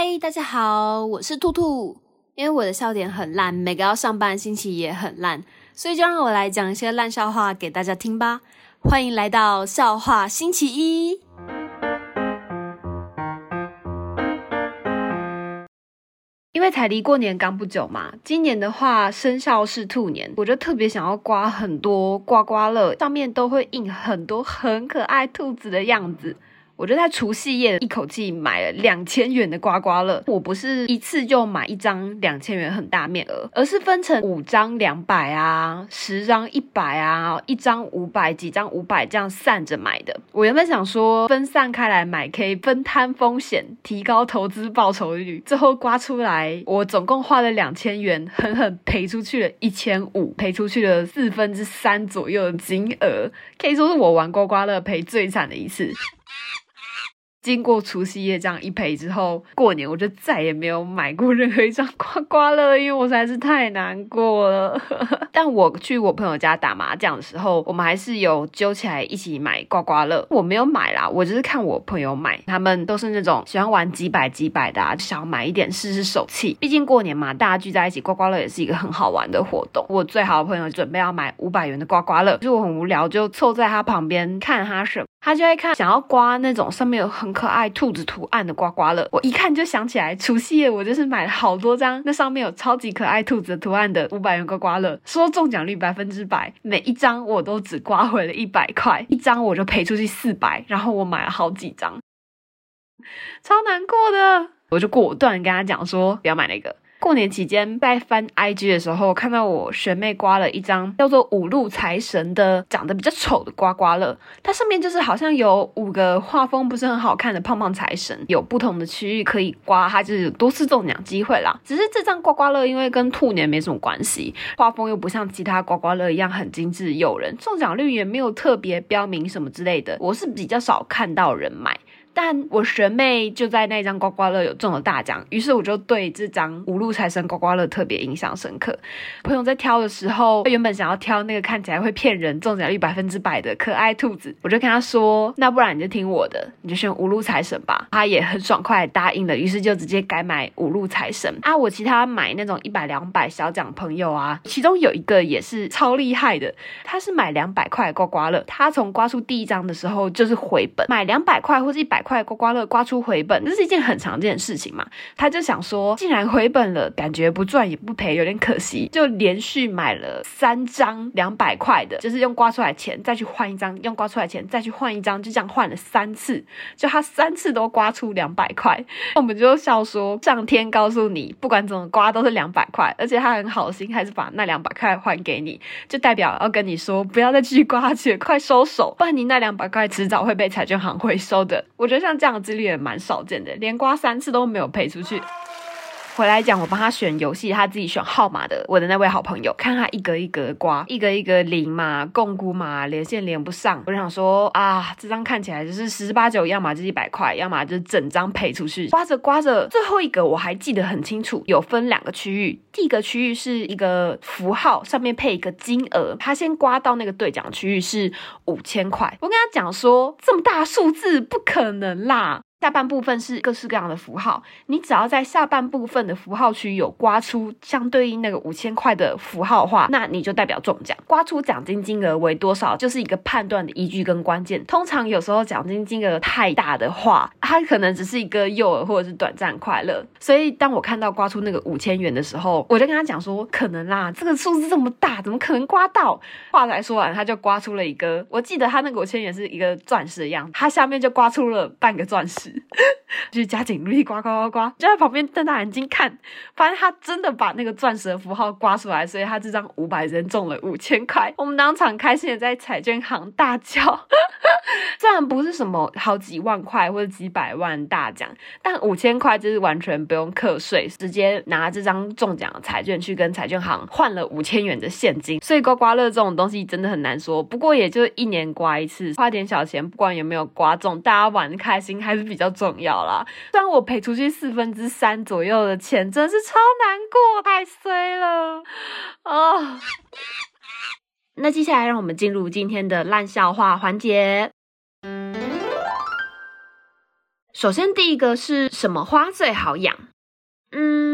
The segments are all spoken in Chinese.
嗨，大家好，我是兔兔。因为我的笑点很烂，每个要上班的星期也很烂，所以就让我来讲一些烂笑话给大家听吧。欢迎来到笑话星期一。因为才离过年刚不久嘛，今年的话生肖是兔年，我就特别想要刮很多刮刮乐，上面都会印很多很可爱兔子的样子。我就在除夕夜一口气买了两千元的刮刮乐。我不是一次就买一张两千元很大面额，而是分成五张两百啊，十张一百啊，一张五百，几张五百这样散着买的。我原本想说分散开来买可以分摊风险，提高投资报酬率。最后刮出来，我总共花了两千元，狠狠赔出去了一千五，赔出去了四分之三左右的金额，可以说是我玩刮刮乐赔最惨的一次。经过除夕夜这样一赔之后，过年我就再也没有买过任何一张刮刮乐，因为我实在是太难过了。但我去我朋友家打麻将的时候，我们还是有揪起来一起买刮刮乐。我没有买啦，我就是看我朋友买，他们都是那种喜欢玩几百几百的啊，就想要买一点试试手气。毕竟过年嘛，大家聚在一起，刮刮乐也是一个很好玩的活动。我最好的朋友准备要买五百元的刮刮乐，就我很无聊，就凑在他旁边看他什么，他就会看想要刮那种上面有很可爱兔子图案的刮刮乐，我一看就想起来，除夕夜我就是买了好多张，那上面有超级可爱兔子图案的五百元刮刮乐，说中奖率百分之百，每一张我都只刮回了一百块，一张我就赔出去四百，然后我买了好几张，超难过的，我就果断跟他讲说不要买那个。过年期间在翻 IG 的时候，看到我学妹刮了一张叫做五路财神的，长得比较丑的刮刮乐。它上面就是好像有五个画风不是很好看的胖胖财神，有不同的区域可以刮，它就是多次中奖机会啦。只是这张刮刮乐因为跟兔年没什么关系，画风又不像其他刮刮乐一样很精致诱人，中奖率也没有特别标明什么之类的，我是比较少看到人买。但我学妹就在那张刮刮乐有中了大奖，于是我就对这张五路财神刮刮乐特别印象深刻。朋友在挑的时候，原本想要挑那个看起来会骗人、中奖率百分之百的可爱兔子，我就跟他说：“那不然你就听我的，你就选五路财神吧。”他也很爽快答应了，于是就直接改买五路财神啊。我其他买那种一百、两百小奖朋友啊，其中有一个也是超厉害的，他是买两百块刮刮乐，他从刮出第一张的时候就是回本，买两百块或者一百块。块刮刮乐刮出回本，这是一件很常见的事情嘛。他就想说，既然回本了，感觉不赚也不赔，有点可惜，就连续买了三张两百块的，就是用刮出来钱再去换一张，用刮出来钱再去换一张，就这样换了三次，就他三次都刮出两百块。我们就笑说，上天告诉你，不管怎么刮都是两百块，而且他很好心，还是把那两百块还给你，就代表要跟你说，不要再继续刮下去，快收手，不然你那两百块迟早会被彩券行回收的。我觉得。像这样的几率也蛮少见的，连刮三次都没有赔出去。回来讲，我帮他选游戏，他自己选号码的。我的那位好朋友，看他一格一格刮，一个一个零嘛，摃龟嘛，连线连不上。我就想说啊，这张看起来就是十之八九，要么就一百块，要么就是整张赔出去。刮着刮着，最后一个我还记得很清楚，有分两个区域。第一个区域是一个符号，上面配一个金额。他先刮到那个兑奖区域是五千块。我跟他讲说，这么大数字不可能啦。下半部分是各式各样的符号，你只要在下半部分的符号区有刮出相对应那个五千块的符号的话，那你就代表中奖。刮出奖金金额为多少，就是一个判断的依据跟关键。通常有时候奖金金额太大的话，它可能只是一个诱饵或者是短暂快乐。所以当我看到刮出那个五千元的时候，我就跟他讲说，可能啦，这个数字这么大，怎么可能刮到？话才说完，他就刮出了一个，我记得他那个五千元是一个钻石的样子，他下面就刮出了半个钻石。就是加紧力刮刮刮刮，就在旁边瞪大眼睛看，发现他真的把那个钻石的符号刮出来，所以他这张五百人中了五千块。我们当场开心的在彩券行大叫，虽然不是什么好几万块或者几百万大奖，但五千块就是完全不用课税，直接拿这张中奖的彩券去跟彩券行换了五千元的现金。所以刮刮乐这种东西真的很难说，不过也就一年刮一次，花点小钱，不管有没有刮中，大家玩的开心还是比。比较重要啦，虽然我赔出去四分之三左右的钱，真是超难过，太衰了啊！哦、那接下来让我们进入今天的烂笑话环节。首先第一个是什么花最好养？嗯，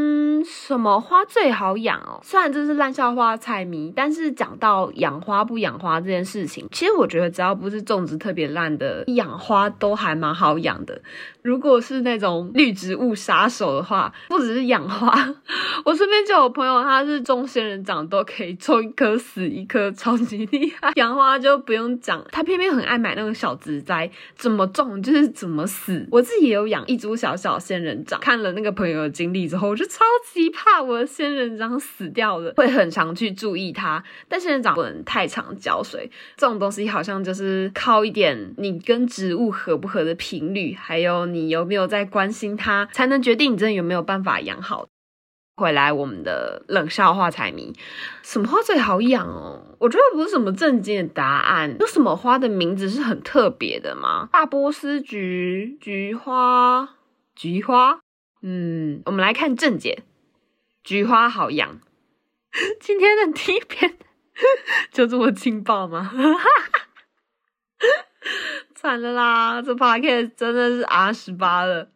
什么花最好养哦？虽然这是烂笑话菜迷，但是讲到养花不养花这件事情，其实我觉得只要不是种植特别烂的，养花都还蛮好养的。如果是那种绿植物杀手的话，不只是养花，我身边就有朋友，他是种仙人掌都可以种一棵死一棵，超级厉害。养花就不用讲，他偏偏很爱买那种小植栽，怎么种就是怎么死。我自己也有养一株小小仙人掌，看了那个朋友的经历之后，我就超级怕我的仙人掌死掉了，会很常去注意它。但仙人掌不能太常浇水，这种东西好像就是靠一点你跟植物合不合的频率，还有。你有没有在关心它，才能决定你真的有没有办法养好。回来我们的冷笑话猜谜，什么花最好养哦？我觉得不是什么正经的答案。有什么花的名字是很特别的吗？大波斯菊、菊花、菊花。嗯，我们来看正解，菊花好养。今天的第一篇 就这么劲爆吗？惨了啦，这 podcast 真的是 R 十八了。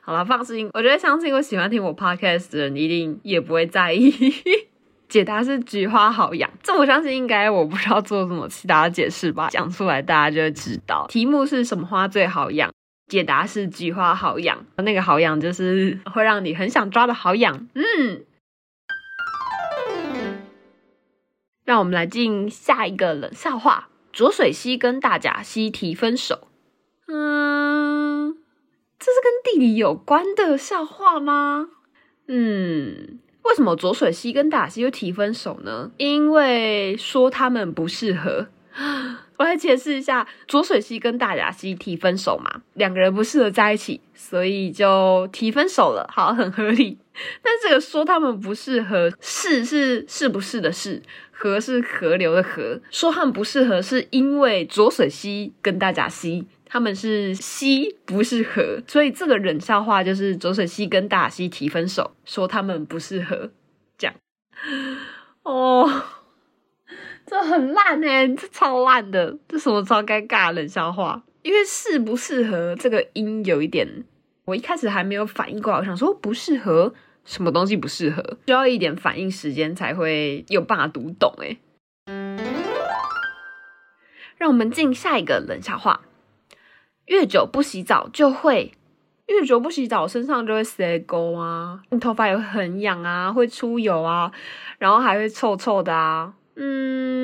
好了，放心，我觉得相信我喜欢听我 podcast 的人一定也不会在意。解答是菊花好养，这我相信应该我不知道做什么其他的解释吧，讲出来大家就会知道。题目是什么花最好养？解答是菊花好养，那个好养就是会让你很想抓的好养。嗯。让我们来进下一个冷笑话：浊水溪跟大甲溪提分手。嗯，这是跟地理有关的笑话吗？嗯，为什么浊水溪跟大甲溪又提分手呢？因为说他们不适合。我来解释一下，浊水溪跟大甲溪提分手嘛，两个人不适合在一起，所以就提分手了。好，很合理。但这个说他们不适合，是是是不是的是，河是河流的河。说他们不适合，是因为浊水溪跟大甲溪他们是溪，不是河，所以这个冷笑话就是浊水溪跟大甲溪提分手，说他们不适合，这样。哦。这很烂诶，这超烂的，这什么超尴尬冷笑话？因为适不适合这个音有一点，我一开始还没有反应过来，我想说不适合，什么东西不适合？需要一点反应时间才会有办法读懂诶。让我们进下一个冷笑话：越久不洗澡就会，越久不洗澡身上就会塞沟啊，你头发也会很痒啊，会出油啊，然后还会臭臭的啊。嗯，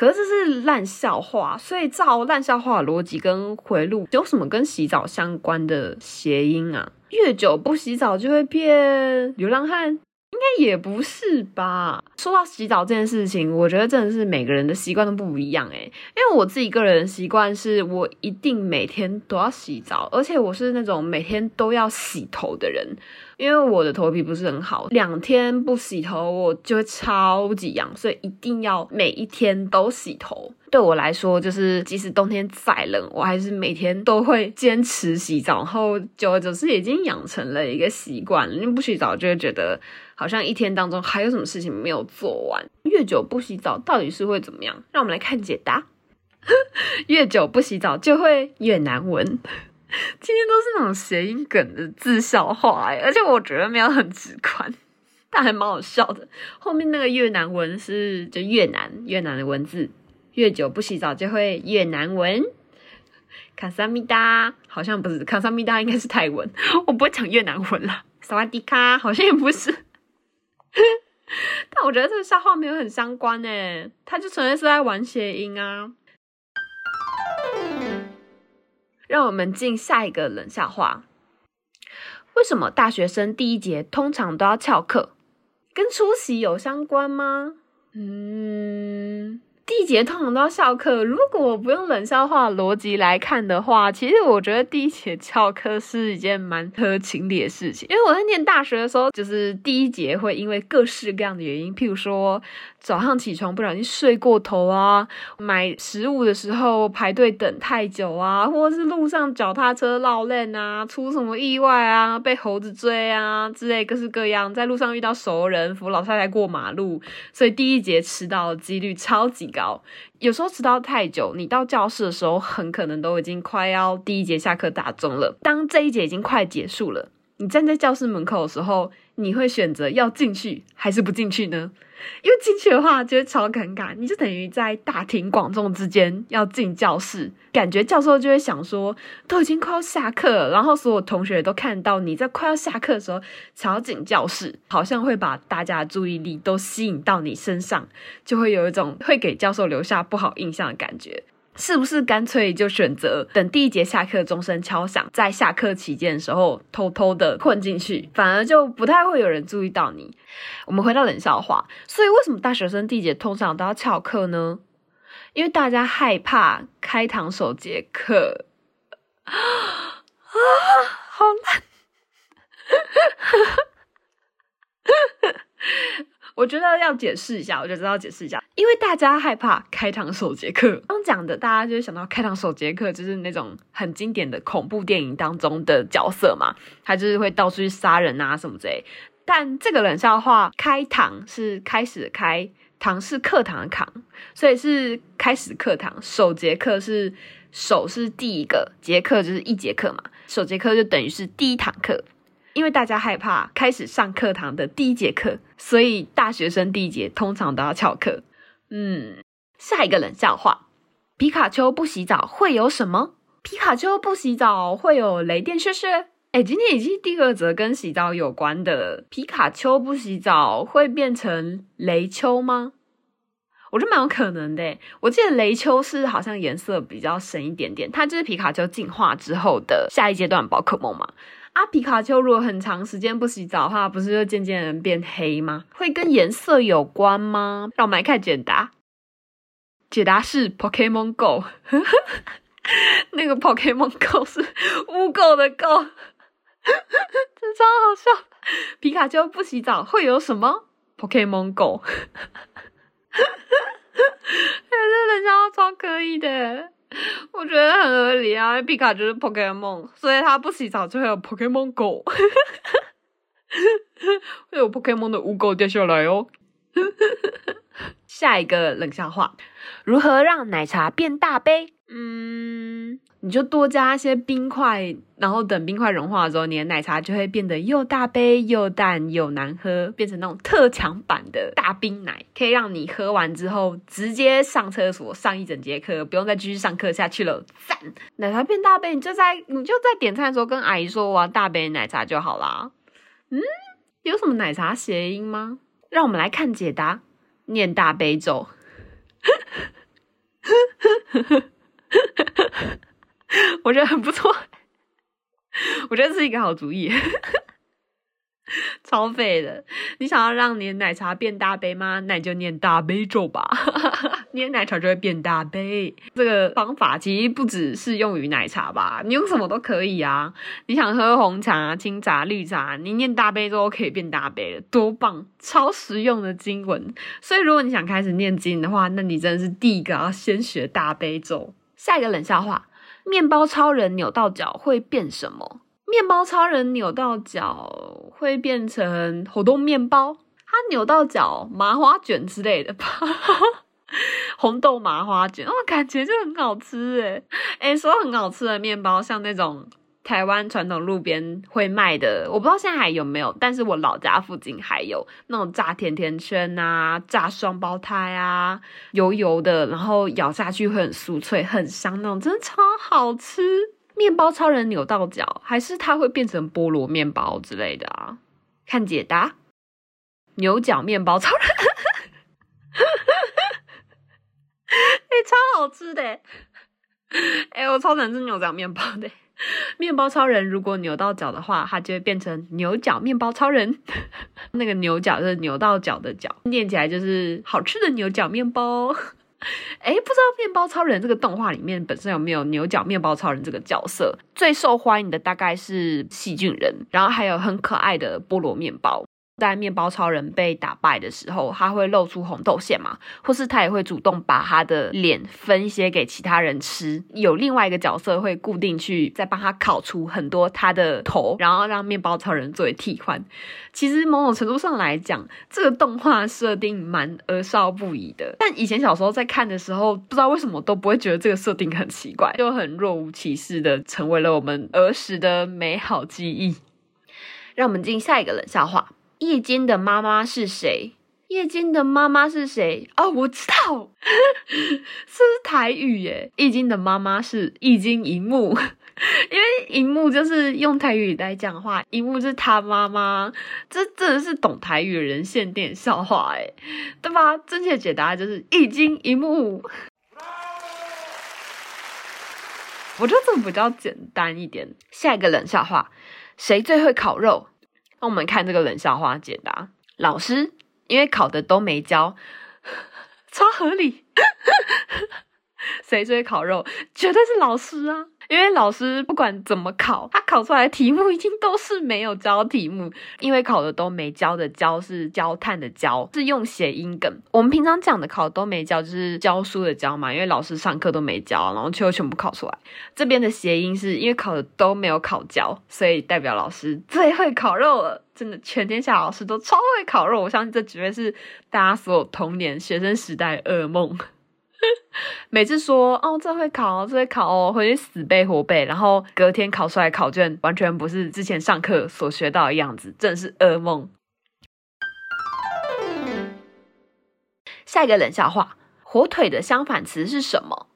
可是这是烂笑话，所以照烂笑话逻辑跟回路，有什么跟洗澡相关的谐音啊？越久不洗澡就会变流浪汉？应该也不是吧？说到洗澡这件事情，我觉得真的是每个人的习惯都不一样诶，因为我自己个人的习惯是我一定每天都要洗澡，而且我是那种每天都要洗头的人。因为我的头皮不是很好，两天不洗头我就会超级痒，所以一定要每一天都洗头。对我来说，就是即使冬天再冷，我还是每天都会坚持洗澡。然后久而久之，已经养成了一个习惯，因为不洗澡就会觉得好像一天当中还有什么事情没有做完。越久不洗澡到底是会怎么样？让我们来看解答。越久不洗澡就会越难闻。今天都是那种谐音梗的字笑话哎，而且我觉得没有很直观，但还蛮好笑的。后面那个越南文是就越南越南的文字，越久不洗澡就会越难闻。卡萨米达好像不是，卡萨米达应该是泰文，我不会讲越南文了。萨瓦迪卡好像也不是，但我觉得这个笑话没有很相关哎，他就纯粹是在玩谐音啊。让我们进下一个冷笑话。为什么大学生第一节通常都要翘课？跟出席有相关吗？嗯。第一节通常都要翘课。如果不用冷笑话逻辑来看的话，其实我觉得第一节翘课是一件蛮合情理的事情。因为我在念大学的时候，就是第一节会因为各式各样的原因，譬如说早上起床不小心睡过头啊，买食物的时候排队等太久啊，或者是路上脚踏车落链啊，出什么意外啊，被猴子追啊之类各式各样，在路上遇到熟人扶老太太过马路，所以第一节迟到的几率超级高。高。有时候迟到太久，你到教室的时候，很可能都已经快要第一节下课打钟了。当这一节已经快结束了，你站在教室门口的时候，你会选择要进去还是不进去呢？因为进去的话就会超尴尬，你就等于在大庭广众之间要进教室，感觉教授就会想说，都已经快要下课了，然后所有同学都看到你在快要下课的时候才要进教室，好像会把大家的注意力都吸引到你身上，就会有一种会给教授留下不好印象的感觉。是不是干脆就选择等第一节下课钟声敲响，在下课期间的时候偷偷的混进去，反而就不太会有人注意到你。我们回到冷笑话，所以为什么大学生第一节通常都要翘课呢？因为大家害怕开堂首节课啊，好难。我觉得要解释一下，我觉得要解释一下，因为大家害怕开堂首节课。刚讲的，大家就会想到开堂首节课就是那种很经典的恐怖电影当中的角色嘛，他就是会到处去杀人啊什么之类。但这个冷笑话，开堂是开始的开，堂是课堂的堂，所以是开始课堂。首节课是首是第一个节课，就是一节课嘛，首节课就等于是第一堂课。因为大家害怕开始上课堂的第一节课，所以大学生第一节通常都要翘课。嗯，下一个冷笑话：皮卡丘不洗澡会有什么？皮卡丘不洗澡会有雷电射射。哎，今天已经第二则跟洗澡有关的，皮卡丘不洗澡会变成雷丘吗？我觉得蛮有可能的。我记得雷丘是好像颜色比较深一点点，它就是皮卡丘进化之后的下一阶段宝可梦嘛。啊，皮卡丘如果很长时间不洗澡的话，不是就渐渐变黑吗？会跟颜色有关吗？让我们来看解答。解答是 Pokemon Go，那个 Pokemon Go 是污垢的垢，这超好笑。皮卡丘不洗澡会有什么？Pokemon Go，哎，这人家超可以的。我觉得很合理啊，皮卡就是 Pokemon，所以他不洗澡就会有 Pokemon Go，会有 Pokemon 的污垢掉下来哦。下一个冷笑话：如何让奶茶变大杯？嗯，你就多加一些冰块，然后等冰块融化的时候，你的奶茶就会变得又大杯又淡又难喝，变成那种特强版的大冰奶，可以让你喝完之后直接上厕所上一整节课，不用再继续上课下去了。赞！奶茶变大杯，你就在你就在点餐的时候跟阿姨说我要大杯奶茶就好啦。嗯，有什么奶茶谐音吗？让我们来看解答，念大悲咒。我觉得很不错，我觉得是一个好主意，超废的。你想要让你的奶茶变大杯吗？那你就念大悲咒吧，你的奶茶就会变大杯。这个方法其实不只适用于奶茶吧，你用什么都可以啊。你想喝红茶、清茶、绿茶，你念大悲咒都可以变大杯了，多棒！超实用的经文。所以如果你想开始念经的话，那你真的是第一个要先学大悲咒。下一个冷笑话：面包超人扭到脚会变什么？面包超人扭到脚会变成活动面包，他扭到脚麻花卷之类的吧？红豆麻花卷，我感觉就很好吃诶诶，说很好吃的面包，像那种。台湾传统路边会卖的，我不知道现在还有没有，但是我老家附近还有那种炸甜甜圈啊，炸双胞胎啊，油油的，然后咬下去会很酥脆、很香那种，真的超好吃。面包超人扭到脚，还是它会变成菠萝面包之类的啊？看解答，牛角面包超人，哎、超好吃的，哎、我超喜欢吃牛角面包的。面包超人如果扭到脚的话，它就会变成牛角面包超人。那个牛角就是扭到脚的脚，念起来就是好吃的牛角面包。哎，不知道面包超人这个动画里面本身有没有牛角面包超人这个角色？最受欢迎的大概是细菌人，然后还有很可爱的菠萝面包。在面包超人被打败的时候，他会露出红豆馅嘛，或是他也会主动把他的脸分一些给其他人吃。有另外一个角色会固定去再帮他烤出很多他的头，然后让面包超人作为替换。其实某种程度上来讲，这个动画设定蛮儿少不宜的。但以前小时候在看的时候，不知道为什么都不会觉得这个设定很奇怪，就很若无其事的成为了我们儿时的美好记忆。让我们进下一个冷笑话。夜间的妈妈是谁？夜间的妈妈是谁？哦，我知道，这是台语耶。夜间的妈妈是一金一木，因为一木就是用台语来讲话，一木是他妈妈。这真的是懂台语的人限定笑话哎，对吧？正确解答就是一金一木。我觉得这个比较简单一点。下一个冷笑话，谁最会烤肉？那我们看这个冷笑话解答：老师，因为考的都没教，超合理。谁最会烤肉？绝对是老师啊！因为老师不管怎么考，他考出来的题目一定都是没有教题目，因为考的都没教的教是焦炭的焦，是用谐音梗。我们平常讲的考都没教就是教书的教嘛，因为老师上课都没教，然后就全部考出来。这边的谐音是因为考的都没有考教，所以代表老师最会烤肉了。真的，全天下老师都超会烤肉，我相信这绝对是大家所有童年学生时代噩梦。每次说哦，这会考，这会考哦，回去死背活背，然后隔天考出来考卷完全不是之前上课所学到的样子，真的是噩梦。下一个冷笑话，火腿的相反词是什么？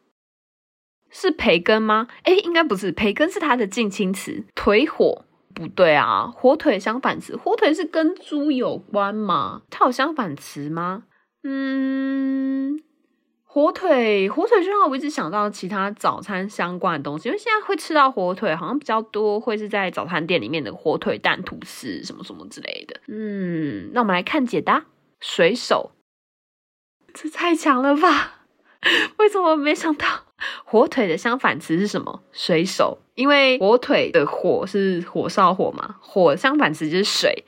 是培根吗？哎，应该不是，培根是它的近亲词。腿火不对啊，火腿相反词，火腿是跟猪有关吗？它有相反词吗？嗯。火腿，火腿就让我一直想到其他早餐相关的东西，因为现在会吃到火腿，好像比较多会是在早餐店里面的火腿蛋吐司什么什么之类的。嗯，那我们来看解答，水手，这太强了吧？为什么没想到？火腿的相反词是什么？水手，因为火腿的火是火烧火嘛，火相反词就是水，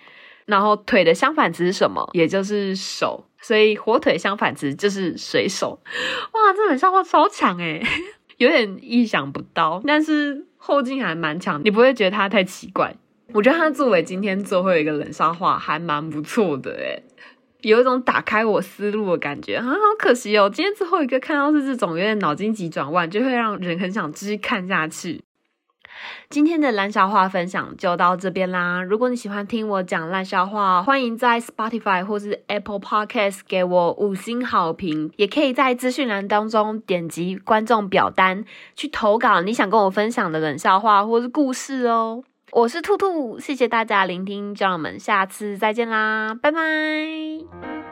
然后腿的相反词是什么？也就是手。所以火腿相反词就是水手，哇，这冷笑话超强诶，有点意想不到，但是后劲还蛮强，你不会觉得它太奇怪。我觉得它作为今天最后一个冷笑话还蛮不错的诶，有一种打开我思路的感觉啊，好可惜哦，今天最后一个看到是这种有点脑筋急转弯，就会让人很想继续看下去。今天的烂笑话分享就到这边啦。如果你喜欢听我讲烂笑话，欢迎在 Spotify 或是 Apple Podcast 给我五星好评，也可以在资讯栏当中点击观众表单去投稿你想跟我分享的冷笑话或是故事哦。我是兔兔，谢谢大家聆听，就让我们下次再见啦，拜拜。